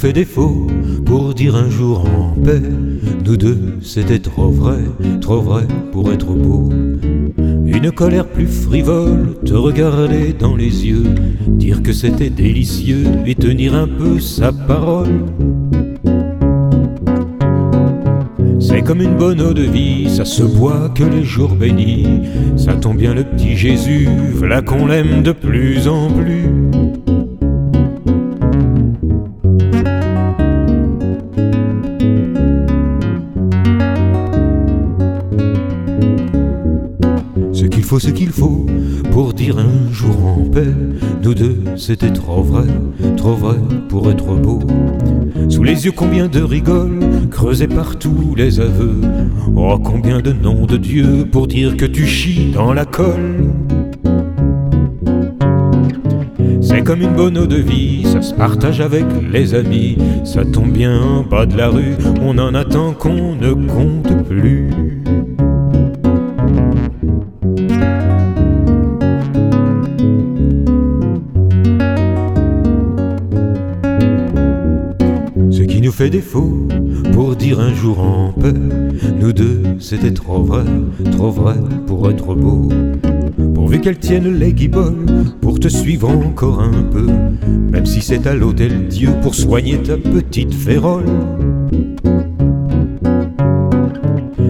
fait défaut pour dire un jour en paix. Nous deux, c'était trop vrai, trop vrai pour être beau. Une colère plus frivole, te regarder dans les yeux, dire que c'était délicieux et tenir un peu sa parole. C'est comme une bonne eau de vie, ça se boit que les jours bénis. Ça tombe bien le petit Jésus, voilà qu'on l'aime de plus en plus. Faut, ce qu'il faut pour dire un jour en paix. Nous deux, c'était trop vrai, trop vrai pour être beau. Sous les yeux, combien de rigoles, creusés partout les aveux. Oh, combien de noms de Dieu pour dire que tu chies dans la colle. C'est comme une bonne eau de vie, ça se partage avec les amis. Ça tombe bien en bas de la rue, on en attend qu'on ne compte plus. Qui nous fait défaut pour dire un jour en paix, nous deux, c'était trop vrai, trop vrai pour être beau. Pourvu qu'elle tienne les guiboles pour te suivre encore un peu, même si c'est à l'hôtel Dieu pour soigner ta petite férole.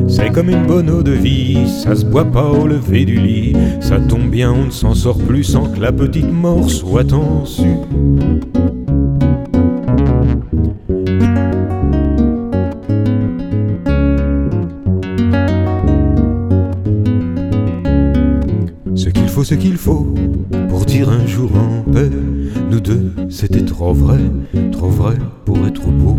C'est comme une bonne eau de vie, ça se boit pas au lever du lit, ça tombe bien, on ne s'en sort plus sans que la petite mort soit en su. ce qu'il faut pour dire un jour en paix. Nous deux, c'était trop vrai, trop vrai pour être beau.